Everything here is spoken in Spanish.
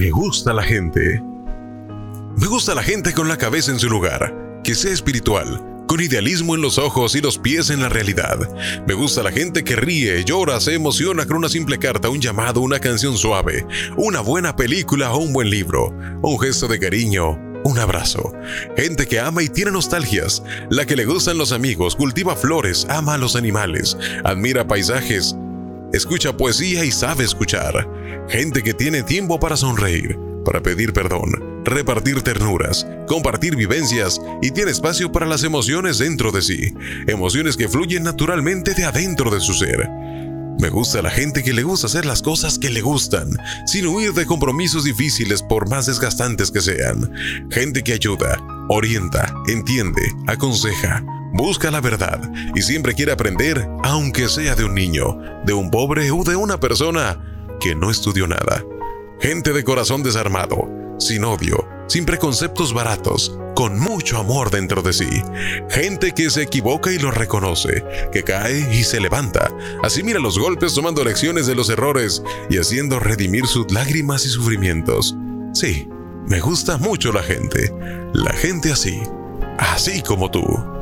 Me gusta la gente. Me gusta la gente con la cabeza en su lugar, que sea espiritual, con idealismo en los ojos y los pies en la realidad. Me gusta la gente que ríe, llora, se emociona con una simple carta, un llamado, una canción suave, una buena película o un buen libro, un gesto de cariño, un abrazo. Gente que ama y tiene nostalgias, la que le gustan los amigos, cultiva flores, ama a los animales, admira paisajes, escucha poesía y sabe escuchar. Gente que tiene tiempo para sonreír, para pedir perdón, repartir ternuras, compartir vivencias y tiene espacio para las emociones dentro de sí, emociones que fluyen naturalmente de adentro de su ser. Me gusta la gente que le gusta hacer las cosas que le gustan, sin huir de compromisos difíciles por más desgastantes que sean. Gente que ayuda, orienta, entiende, aconseja, busca la verdad y siempre quiere aprender, aunque sea de un niño, de un pobre o de una persona que no estudió nada. Gente de corazón desarmado, sin odio, sin preconceptos baratos, con mucho amor dentro de sí. Gente que se equivoca y lo reconoce, que cae y se levanta. Así mira los golpes tomando lecciones de los errores y haciendo redimir sus lágrimas y sufrimientos. Sí, me gusta mucho la gente. La gente así. Así como tú.